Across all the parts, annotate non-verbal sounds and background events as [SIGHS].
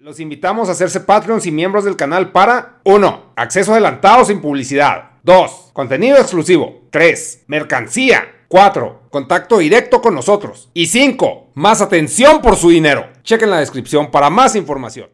Los invitamos a hacerse Patreons y miembros del canal para 1. Acceso adelantado sin publicidad. 2. Contenido exclusivo. 3. Mercancía. 4. Contacto directo con nosotros. Y 5. Más atención por su dinero. Chequen la descripción para más información.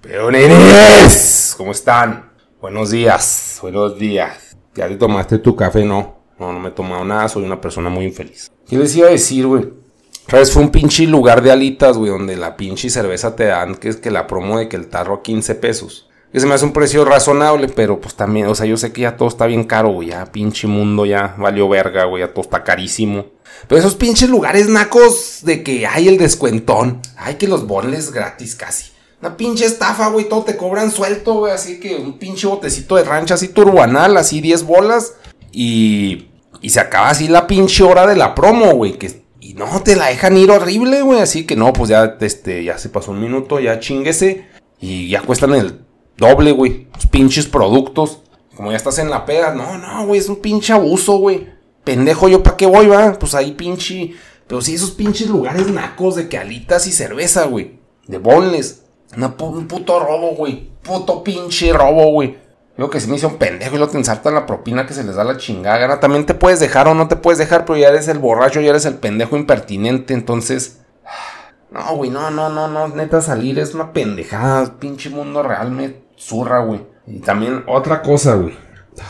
Peoneres, ¿cómo están? Buenos días, buenos días. ¿Ya te tomaste tu café? No, no, no me he tomado nada, soy una persona muy infeliz. ¿Qué les iba a decir, güey? Vez fue un pinche lugar de alitas, güey, donde la pinche cerveza te dan, que es que la promo de que el tarro a 15 pesos. Que se me hace un precio razonable, pero pues también, o sea, yo sé que ya todo está bien caro, güey, ya pinche mundo ya valió verga, güey, ya todo está carísimo. Pero esos pinches lugares nacos de que hay el descuentón, hay que los bonles gratis casi. Una pinche estafa, güey, todo te cobran suelto, güey, así que un pinche botecito de rancha así turbanal, así 10 bolas. Y, y se acaba así la pinche hora de la promo, güey, que y no, te la dejan ir horrible, güey. Así que no, pues ya, este, ya se pasó un minuto, ya chinguese. Y ya cuestan el doble, güey. Los pinches productos. Como ya estás en la pega. No, no, güey, es un pinche abuso, güey. Pendejo, ¿yo para qué voy, va? Pues ahí pinche. Pero sí, esos pinches lugares nacos de que alitas y cerveza, güey. De bonles. un puto robo, güey. Puto pinche robo, güey. Yo que se me hizo un pendejo y lo te ensartan la propina que se les da la chingada gana. También te puedes dejar o no te puedes dejar, pero ya eres el borracho, ya eres el pendejo impertinente. Entonces, [SIGHS] no, güey, no, no, no, no. Neta, salir es una pendejada. Pinche mundo real me zurra, güey. Y también otra cosa, güey.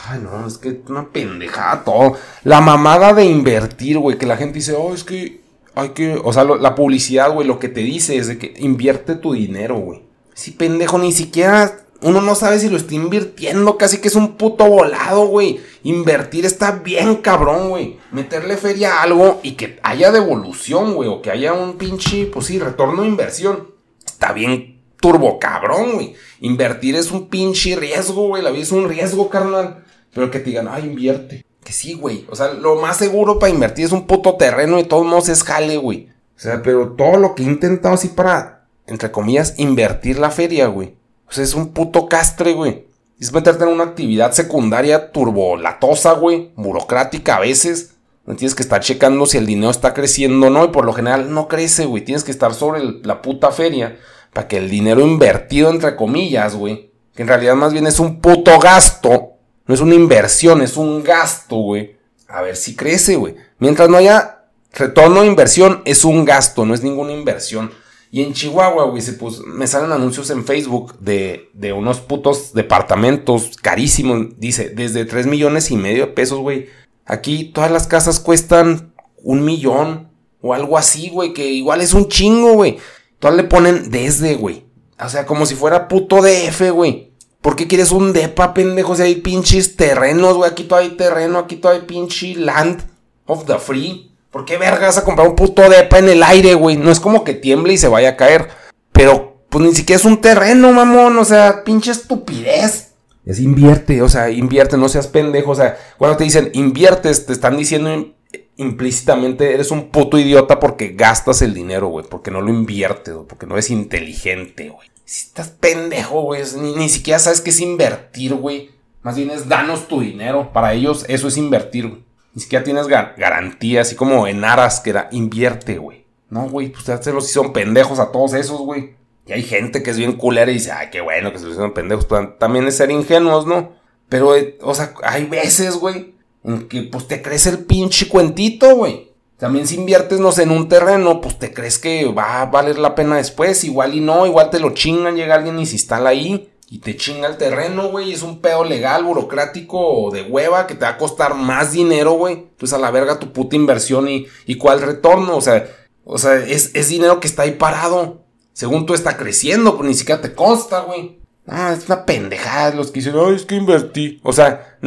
Ay, no, es que una pendejada todo. La mamada de invertir, güey. Que la gente dice, oh, es que hay que. O sea, la publicidad, güey, lo que te dice es de que invierte tu dinero, güey. Sí, pendejo, ni siquiera uno no sabe si lo está invirtiendo, casi que es un puto volado, güey. Invertir está bien cabrón, güey. Meterle feria a algo y que haya devolución, güey. O que haya un pinche, pues sí, retorno de inversión. Está bien turbo cabrón, güey. Invertir es un pinche riesgo, güey. La vida es un riesgo, carnal. Pero que te digan, ah, invierte. Que sí, güey. O sea, lo más seguro para invertir es un puto terreno y todos modos es jale, güey. O sea, pero todo lo que he intentado así para, entre comillas, invertir la feria, güey o sea, es un puto castre, güey. Es meterte en una actividad secundaria turbolatosa, güey. Burocrática a veces. Tienes que estar checando si el dinero está creciendo o no. Y por lo general no crece, güey. Tienes que estar sobre la puta feria. Para que el dinero invertido, entre comillas, güey. Que en realidad más bien es un puto gasto. No es una inversión, es un gasto, güey. A ver si crece, güey. Mientras no haya retorno de inversión, es un gasto, no es ninguna inversión. Y en Chihuahua, güey, pues me salen anuncios en Facebook de, de unos putos departamentos carísimos. Dice, desde 3 millones y medio de pesos, güey. Aquí todas las casas cuestan un millón o algo así, güey, que igual es un chingo, güey. Todas le ponen desde, güey. O sea, como si fuera puto DF, güey. ¿Por qué quieres un depa, pendejo? Si hay pinches terrenos, güey. Aquí todavía hay terreno, aquí todavía hay pinche land of the free. ¿Por qué vergas a comprar un puto depa en el aire, güey? No es como que tiemble y se vaya a caer. Pero, pues ni siquiera es un terreno, mamón. O sea, pinche estupidez. Es invierte, o sea, invierte, no seas pendejo. O sea, cuando te dicen inviertes, te están diciendo implícitamente eres un puto idiota porque gastas el dinero, güey. Porque no lo inviertes, porque no eres inteligente, güey. Si estás pendejo, güey. Ni, ni siquiera sabes qué es invertir, güey. Más bien es danos tu dinero. Para ellos eso es invertir, güey. Ni siquiera tienes garantía, así como en aras que era invierte, güey. No, güey, pues se los hicieron pendejos a todos esos, güey. Y hay gente que es bien culera y dice, ay, qué bueno que se los hicieron pendejos. También es ser ingenuos, ¿no? Pero, eh, o sea, hay veces, güey, en que pues te crees el pinche cuentito, güey. También si inviertes, no sé, en un terreno, pues te crees que va a valer la pena después. Igual y no, igual te lo chingan, llega alguien y se instala ahí y te chinga el terreno, güey. Es un pedo legal, burocrático de hueva que te va a costar más dinero, güey. Entonces a la verga tu puta inversión y, y cuál retorno. O sea, o sea es, dinero que está ahí parado. Según tú está creciendo, pues ni siquiera te consta, güey. Ah, es una pendejada los que dicen, ay, es que invertí. O sea,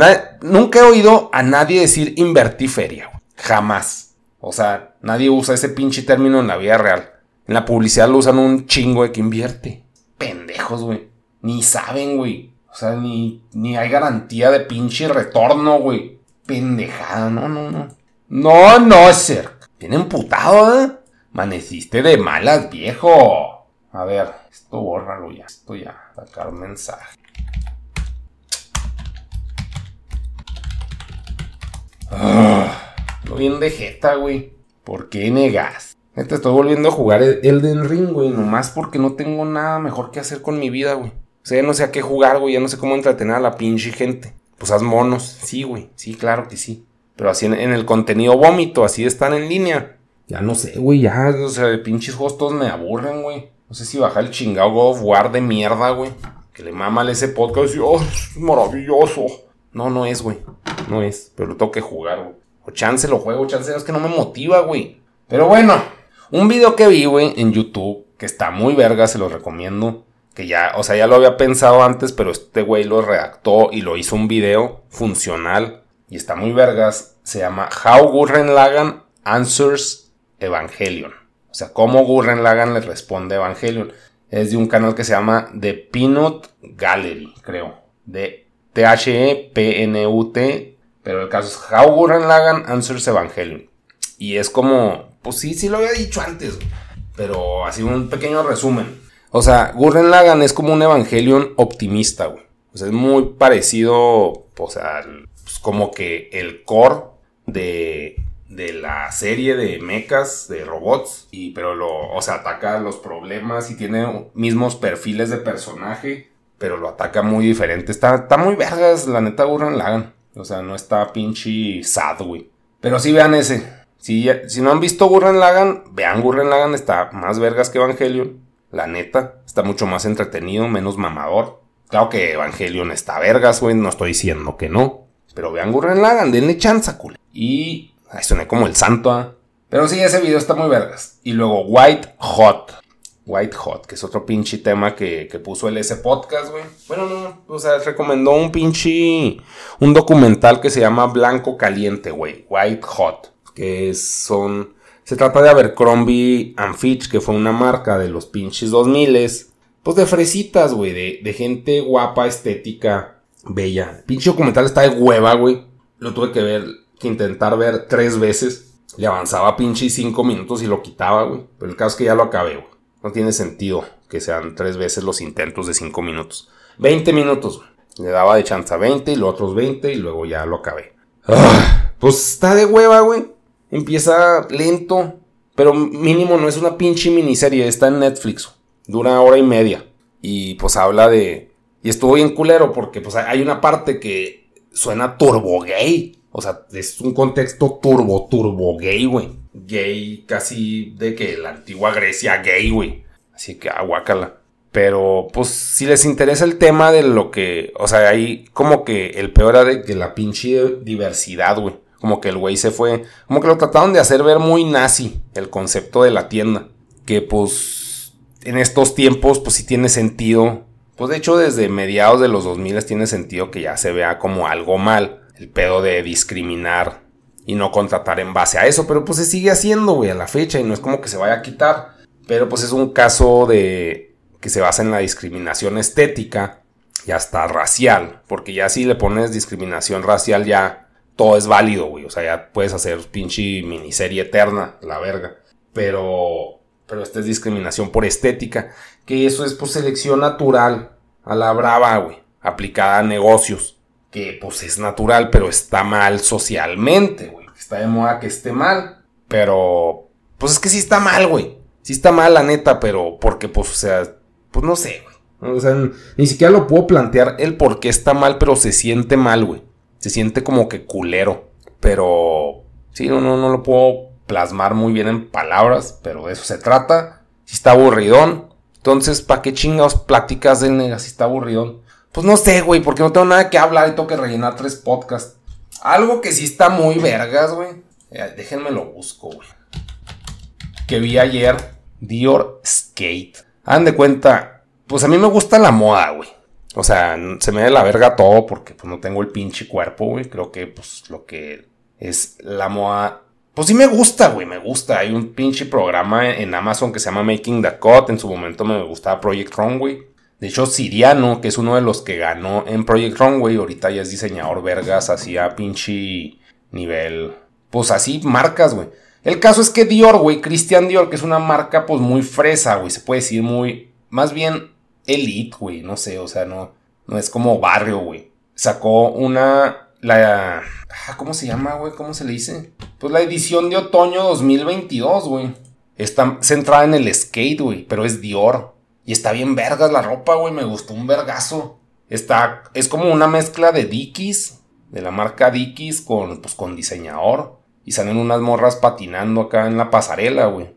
nunca he oído a nadie decir invertí feria, güey. Jamás. O sea, nadie usa ese pinche término en la vida real. En la publicidad lo usan un chingo de que invierte. Pendejos, güey. Ni saben, güey. O sea, ni, ni hay garantía de pinche retorno, güey. Pendejada, no, no, no. No, no, ser. Tienen putado, ¿eh? Maneciste de malas, viejo. A ver, esto bórralo ya. Esto ya. Sacar mensaje. Ah, no bien de jeta, güey. ¿Por qué negas? Neta, estoy volviendo a jugar Elden Ring, güey. Nomás porque no tengo nada mejor que hacer con mi vida, güey. O sea, ya no sé a qué jugar, güey. Ya no sé cómo entretener a la pinche gente. Pues haz monos. Sí, güey. Sí, claro que sí. Pero así en, el contenido vómito, así están en línea. Ya no sé, güey. Ya, o sea, pinches hostos me aburren, güey. No sé si baja el chingado God of de mierda, güey. Que le mama ese podcast y, oh, es maravilloso. No, no es, güey. No es. Pero lo tengo que jugar, güey. O chance lo juego, chance es que no me motiva, güey. Pero bueno, un video que vi, güey, en YouTube, que está muy verga, se lo recomiendo. Que ya, o sea, ya lo había pensado antes, pero este güey lo redactó y lo hizo un video funcional. Y está muy vergas. Se llama How Gurren Lagan Answers Evangelion. O sea, cómo Gurren Lagan le responde Evangelion. Es de un canal que se llama The Peanut Gallery, creo. De T-H-E-P-N-U-T. Pero el caso es How Gurren Lagan Answers Evangelion. Y es como pues sí, sí lo había dicho antes, pero así un pequeño resumen. O sea, Gurren Lagan es como un Evangelion optimista, güey. O sea, es muy parecido, o sea, pues como que el core de, de la serie de mechas, de robots, y pero lo, o sea, ataca los problemas y tiene mismos perfiles de personaje, pero lo ataca muy diferente. Está, está muy vergas, la neta, Gurren Lagan. O sea, no está pinche sad, güey. Pero sí vean ese. Si, no han visto Gurren Lagan, vean Gurren Lagan, está más vergas que Evangelion. La neta, está mucho más entretenido, menos mamador. Claro que Evangelion está vergas, güey, no estoy diciendo que no. Pero vean Gurren Lagan, denle chance, cool. Y... Ay, soné como el santo, ¿ah? Pero sí, ese video está muy vergas. Y luego White Hot. White Hot, que es otro pinche tema que, que puso el ese podcast, güey. Bueno, no, o sea, recomendó un pinche... Un documental que se llama Blanco Caliente, güey. White Hot que son... Se trata de Abercrombie and Fitch, que fue una marca de los pinches 2000 pues de fresitas, güey, de, gente guapa, estética, bella. pinche documental está de hueva, güey. Lo tuve que ver, que intentar ver tres veces. Le avanzaba pinche cinco minutos y lo quitaba, güey. Pero el caso es que ya lo acabé, güey. No tiene sentido que sean tres veces los intentos de cinco minutos. 20 minutos, güey. Le daba de chance a 20 y los otros 20 y luego ya lo acabé. Ah, pues está de hueva, güey. Empieza lento, pero mínimo no es una pinche miniserie, está en Netflix. Dura hora y media. Y pues habla de... Y estuvo bien culero porque pues hay una parte que suena turbo gay. O sea, es un contexto turbo, turbo gay, güey. Gay casi de que la antigua Grecia gay, güey. Así que aguácala. Pero, pues, si les interesa el tema de lo que. O sea, ahí como que el peor era de que la pinche diversidad, güey. Como que el güey se fue. Como que lo trataron de hacer ver muy nazi el concepto de la tienda. Que pues en estos tiempos pues sí tiene sentido. Pues de hecho desde mediados de los 2000 tiene sentido que ya se vea como algo mal. El pedo de discriminar y no contratar en base a eso. Pero pues se sigue haciendo, güey, a la fecha y no es como que se vaya a quitar. Pero pues es un caso de que se basa en la discriminación estética y hasta racial. Porque ya si le pones discriminación racial ya todo es válido, güey. O sea, ya puedes hacer pinche miniserie eterna, la verga. Pero, pero esta es discriminación por estética. Que eso es pues selección natural a la brava, güey. Aplicada a negocios. Que pues es natural, pero está mal socialmente, güey. Está de moda que esté mal. Pero, pues es que sí está mal, güey. Sí está mal, la neta, pero porque pues, o sea, pues no sé, güey. O sea, ni siquiera lo puedo plantear el por qué está mal, pero se siente mal, güey se siente como que culero. Pero sí, no, no, lo puedo plasmar muy bien en palabras, pero de eso se trata. Si está aburridón, entonces, ¿para qué chingados pláticas de nega si está aburridón? Pues no sé, güey, porque no tengo nada que hablar y tengo que rellenar tres podcasts. Algo que sí está muy vergas, güey. Eh, déjenme lo busco, güey. Que vi ayer, Dior Skate. Hagan de cuenta, pues a mí me gusta la moda, güey. O sea, se me da la verga todo porque pues no tengo el pinche cuerpo, güey. Creo que pues lo que es la moda... Pues sí me gusta, güey, me gusta. Hay un pinche programa en Amazon que se llama Making the Cut. En su momento me gustaba Project Runway. De hecho, Siriano, que es uno de los que ganó en Project Runway, ahorita ya es diseñador vergas, hacía pinche nivel... Pues así, marcas, güey. El caso es que Dior, güey, Christian Dior, que es una marca pues muy fresa, güey, se puede decir muy... Más bien elite, güey, no sé, o sea, no, no es como barrio, güey. Sacó una, la, ah, ¿cómo se llama, güey? ¿Cómo se le dice? Pues la edición de otoño 2022, güey. Está centrada en el skate, güey, pero es Dior. Y está bien vergas la ropa, güey, me gustó un vergazo. Está, es como una mezcla de Dickies, de la marca Dickies, con, pues, con diseñador. Y salen unas morras patinando acá en la pasarela, güey.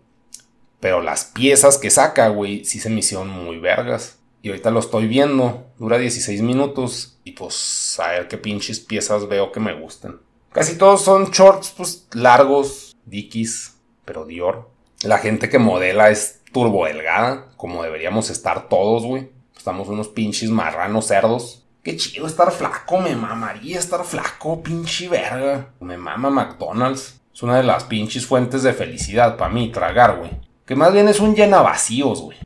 Pero las piezas que saca, güey, sí se me hicieron muy vergas. Y ahorita lo estoy viendo. Dura 16 minutos. Y pues a ver qué pinches piezas veo que me gusten. Casi todos son shorts, pues largos, Dickies, pero Dior. La gente que modela es turbo delgada, como deberíamos estar todos, güey. Estamos unos pinches marranos cerdos. Qué chido estar flaco, me mamaría estar flaco, pinche verga. Me mama McDonald's. Es una de las pinches fuentes de felicidad para mí, tragar, güey. Que más bien es un llena vacíos, güey.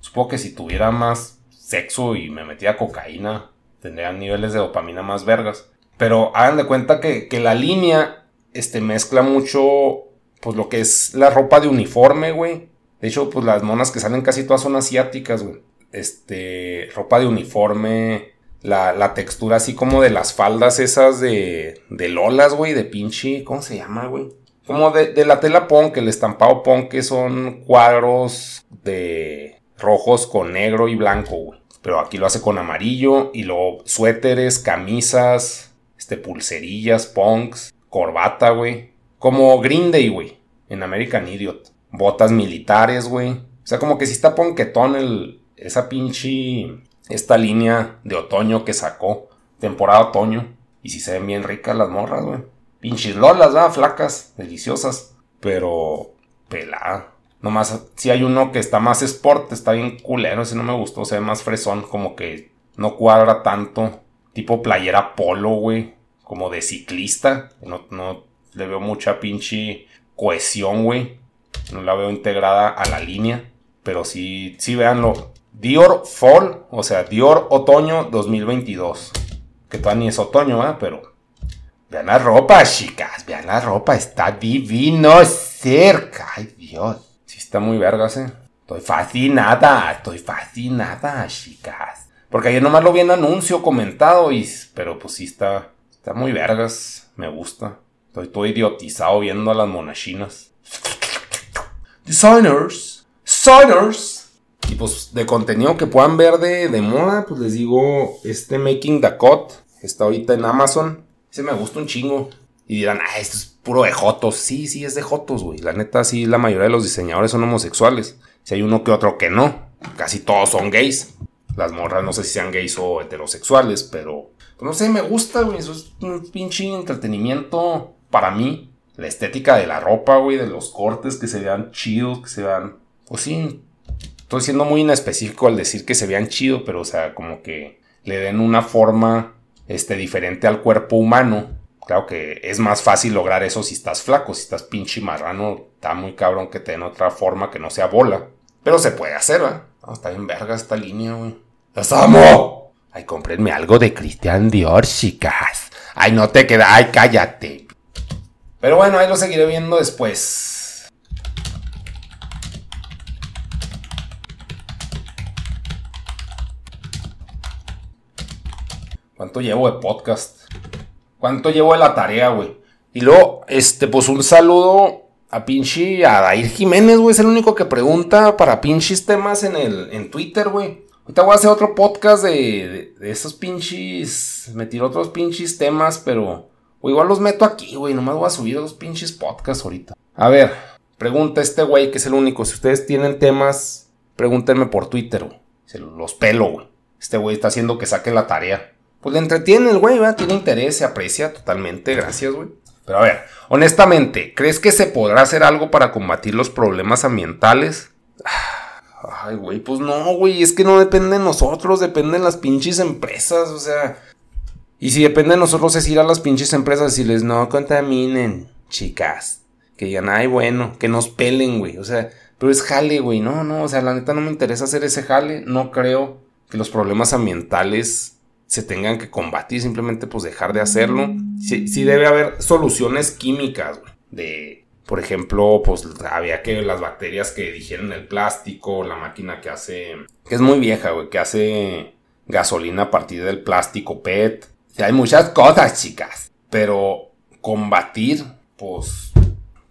Supongo que si tuviera más sexo y me metía cocaína, tendría niveles de dopamina más vergas. Pero hagan de cuenta que, la línea este, mezcla mucho pues lo que es la ropa de uniforme, güey. De hecho, pues las monas que salen casi todas son asiáticas, güey. Este, ropa de uniforme, la, la, textura así como de las faldas esas de, de Lolas, güey, de pinche, ¿cómo se llama, güey? Como de, la tela punk, el estampado punk, que son cuadros de rojos con negro y blanco, güey. Pero aquí lo hace con amarillo y luego suéteres, camisas, este, pulserillas, punks, corbata, güey. Como Green Day, güey, en American Idiot. Botas militares, güey. O sea, como que si está ponquetón el, esa pinche, esta línea de otoño que sacó. Temporada otoño. Y si se ven bien ricas las morras, güey. Pinches lolas, ¿verdad? Flacas, deliciosas. Pero pelada. Nomás, si hay uno que está más sport, está bien culero. Ese no me gustó, se ve más fresón. Como que no cuadra tanto. Tipo playera polo, güey. Como de ciclista. No, no le veo mucha pinche cohesión, güey. No la veo integrada a la línea. Pero sí, sí, véanlo. Dior Fall, o sea, Dior Otoño 2022. Que todavía ni es otoño, ¿eh? Pero Vean la ropa, chicas. Vean la ropa. Está divino cerca. Ay, Dios. Sí, está muy vergas, eh. Estoy fascinada. Estoy fascinada, chicas. Porque ayer nomás lo vi en anuncio comentado. Y, pero pues sí está. Está muy vergas. Me gusta. Estoy todo idiotizado viendo a las monachinas. Designers. Designers. Y pues de contenido que puedan ver de, de moda, pues les digo, este Making the Cut está ahorita en Amazon. Ese me gusta un chingo. Y dirán, ah, esto es puro de Jotos. Sí, sí, es de Jotos, güey. La neta, sí, la mayoría de los diseñadores son homosexuales. Si hay uno que otro que no. Casi todos son gays. Las morras no sé si sean gays o heterosexuales, pero... Pues no sé, me gusta, güey. Eso es un pinche entretenimiento para mí. La estética de la ropa, güey, de los cortes, que se vean chidos, que se vean... Pues sí, estoy siendo muy inespecífico al decir que se vean chidos, pero o sea, como que le den una forma este, diferente al cuerpo humano. Claro que es más fácil lograr eso si estás flaco, si estás pinche marrano, está muy cabrón que te den otra forma que no sea bola. Pero se puede hacer, ¿verdad? está bien verga esta línea, güey. ¡Las amo! Ay, comprenme algo de Christian Dior, chicas. Ay, no te queda. Ay, cállate. Pero bueno, ahí lo seguiré viendo después. ¿Cuánto llevo de podcast? ¿Cuánto llevo de la tarea, güey? Y luego, este, pues un saludo a pinche, a Dair Jiménez, güey. Es el único que pregunta para pinches temas en el, en Twitter, güey. Ahorita voy a hacer otro podcast de, de, esos pinches, me tiro otros pinches temas, pero igual los meto aquí, güey. Nomás voy a subir los pinches podcasts ahorita. A ver, pregunta este güey que es el único. Si ustedes tienen temas, pregúntenme por Twitter, güey. Los pelo, güey. Este güey está haciendo que saque la tarea pues le entretiene el güey, ¿verdad? Tiene interés, se aprecia totalmente, gracias, güey. Pero a ver, honestamente, ¿crees que se podrá hacer algo para combatir los problemas ambientales? [SIGHS] Ay, güey, pues no, güey, es que no depende de nosotros, depende de las pinches empresas, o sea. Y si depende de nosotros es ir a las pinches empresas y les no contaminen, chicas. Que digan, ay, bueno, que nos pelen, güey, o sea, pero es jale, güey, no, no, o sea, la neta no me interesa hacer ese jale, no creo que los problemas ambientales se tengan que combatir, simplemente pues dejar de hacerlo. Sí, debe haber soluciones químicas, de, por ejemplo, pues había que las bacterias que digieren el plástico, la máquina que hace, que es muy vieja, güey, que hace gasolina a partir del plástico PET. hay muchas cosas, chicas, pero combatir, pues,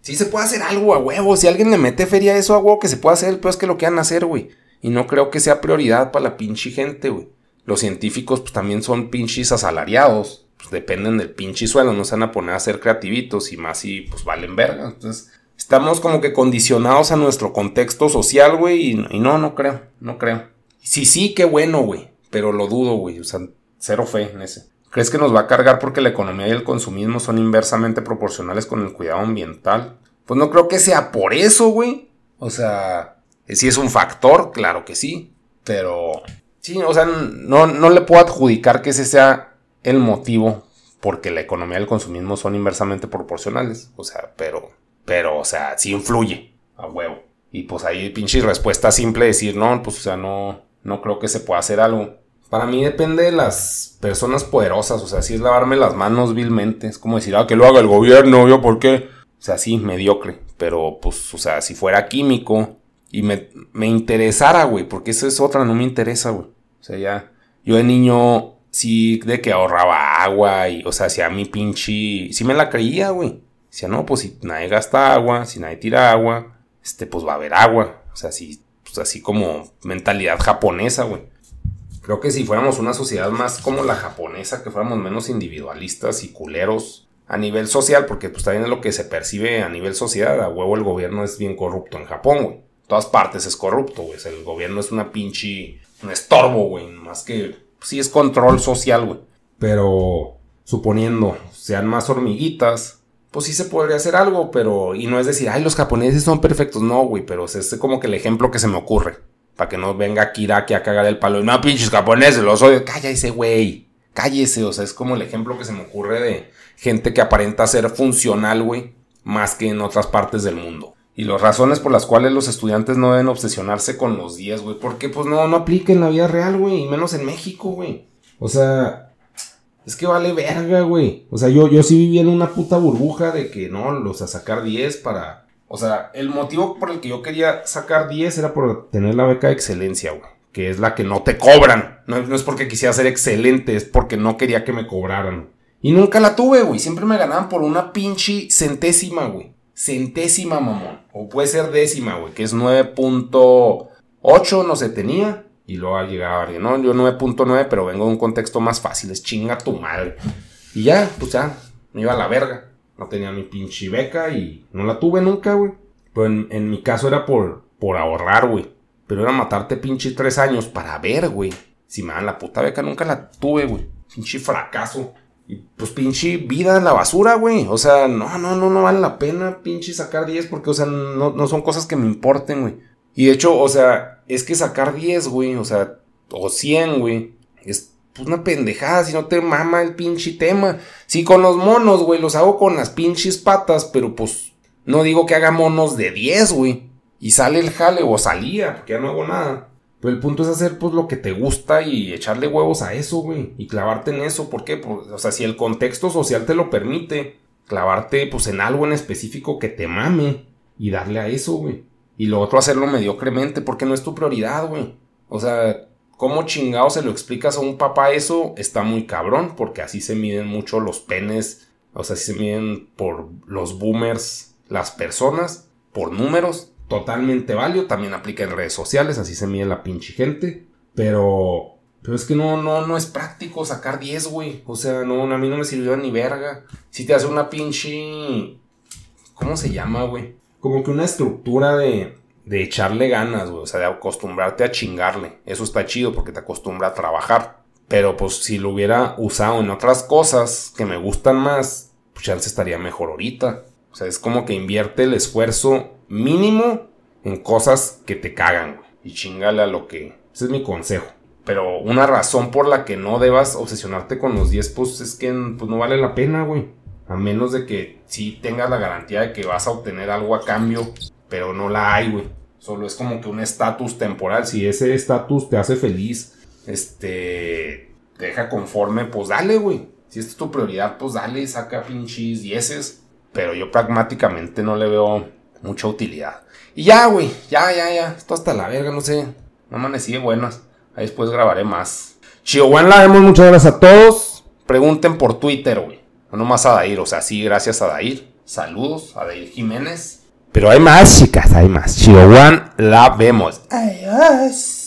sí se puede hacer algo a huevo. Si alguien le mete feria a eso a huevo, que se puede hacer, el es que lo quieran hacer, güey. Y no creo que sea prioridad para la pinche gente, güey. Los científicos pues también son pinches asalariados. Pues dependen del pinche suelo, no se van a poner a ser creativitos y más si pues valen verga. Entonces, estamos como que condicionados a nuestro contexto social, güey. Y, y, no, no creo, no creo. Sí, sí, qué bueno, güey. Pero lo dudo, güey. O sea, cero fe en ese. ¿Crees que nos va a cargar porque la economía y el consumismo son inversamente proporcionales con el cuidado ambiental? Pues no creo que sea por eso, güey. O sea, si es un factor, claro que sí. Pero Sí, o sea, no, no le puedo adjudicar que ese sea el motivo porque la economía y el consumismo son inversamente proporcionales. O sea, pero, pero, o sea, sí influye a huevo. Y pues ahí pinche respuesta simple decir, no, pues, o sea, no, no creo que se pueda hacer algo. Para mí depende de las personas poderosas, o sea, si es lavarme las manos vilmente, es como decir, ah, que lo haga el gobierno, yo, ¿por qué? O sea, sí, mediocre, pero pues, o sea, si fuera químico, y me, me interesara, güey, porque eso es otra, no me interesa, güey. O sea, ya, yo de niño sí de que ahorraba agua y, o sea, si a mi pinche, sí me la creía, güey. Decía, no, pues si nadie gasta agua, si nadie tira agua, este, pues va a haber agua. O sea, sí, pues así como mentalidad japonesa, güey. Creo que si fuéramos una sociedad más como la japonesa, que fuéramos menos individualistas y culeros a nivel social, porque pues también es lo que se percibe a nivel sociedad, a huevo el gobierno es bien corrupto en Japón, güey todas partes es corrupto, güey. el gobierno es una pinche. un estorbo, güey. Más que. Sí es control social, güey. Pero. suponiendo sean más hormiguitas. Pues sí se podría hacer algo, pero. Y no es decir, ay, los japoneses son perfectos. No, güey. Pero es como que el ejemplo que se me ocurre. Para que no venga Kiraki a cagar el palo. Y no, pinches japoneses, los odio. Cállese, güey. Cállese. O sea, es como el ejemplo que se me ocurre de gente que aparenta ser funcional, güey. Más que en otras partes del mundo. Y las razones por las cuales los estudiantes no deben obsesionarse con los días, güey. Porque pues no, no aplica en la vida real, güey. Y menos en México, güey. O sea, es que vale verga, güey. O sea, yo, yo sí vivía en una puta burbuja de que no, los a sacar 10 para... O sea, el motivo por el que yo quería sacar 10 era por tener la beca de excelencia, güey. Que es la que no te cobran. No, no es porque quisiera ser excelente, es porque no quería que me cobraran. Y nunca la tuve, güey. Siempre me ganaban por una pinche centésima, güey centésima, mamón. O puede ser décima, güey, que es 9.8, no se tenía. Y luego ha llegado alguien, no, yo 9.9, pero vengo de un contexto más fácil, es chinga tu madre. Y ya, pues ya, me iba a la verga. No tenía mi pinche beca y no la tuve nunca, güey. Pero en, mi caso era por, por ahorrar, güey. Pero era matarte pinche tres años para ver, güey. Si me dan la puta beca, nunca la tuve, güey. Pinche fracaso. Y pues pinche vida en la basura, güey. O sea, no, no, no, no vale la pena pinche sacar 10 porque, o sea, no, no son cosas que me importen, güey. Y de hecho, o sea, es que sacar 10, güey, o sea, o 100, güey, es pues una pendejada si no te mama el pinche tema. Sí, con los monos, güey, los hago con las pinches patas, pero pues no digo que haga monos de 10, güey. Y sale el jale o salía, porque ya no hago nada. Pero el punto es hacer pues lo que te gusta y echarle huevos a eso, güey. Y clavarte en eso. ¿Por qué? Pues, o sea, si el contexto social te lo permite, clavarte pues en algo en específico que te mame y darle a eso, güey. Y lo otro hacerlo mediocremente porque no es tu prioridad, güey. O sea, ¿cómo chingado se lo explicas a un papá eso? Está muy cabrón porque así se miden mucho los penes. O sea, así se miden por los boomers las personas, por números totalmente válido, también aplica en redes sociales, así se mide la pinche gente, pero pero es que no, no, no es práctico sacar 10, güey. O sea, no, a mí no me sirvió ni verga. Si te hace una pinche. ¿Cómo se llama, güey? Como que una estructura de, de echarle ganas, güey. O sea, de acostumbrarte a chingarle. Eso está chido porque te acostumbra a trabajar. Pero pues si lo hubiera usado en otras cosas que me gustan más, pues ya estaría mejor ahorita. O sea, es como que invierte el esfuerzo mínimo en cosas que te cagan, Y chingale a lo que... Ese es mi consejo. Pero una razón por la que no debas obsesionarte con los 10, pues es que pues, no vale la pena, güey. A menos de que sí tengas la garantía de que vas a obtener algo a cambio, pero no la hay, güey. Solo es como que un estatus temporal. Si ese estatus te hace feliz, este, te deja conforme, pues dale, güey. Si esta es tu prioridad, pues dale, saca pinches dieces. Pero yo pragmáticamente no le veo mucha utilidad. Y ya, güey, ya, ya, ya. Esto hasta la verga, no sé. No amanecí de buenas. Ahí después grabaré más. Chihuahua, la vemos. Muchas gracias a todos. Pregunten por Twitter, güey. No nomás a Dair, o sea, sí, gracias a Dair. Saludos a David Jiménez. Pero hay más, chicas, hay más. Chihuahua la vemos. Adiós.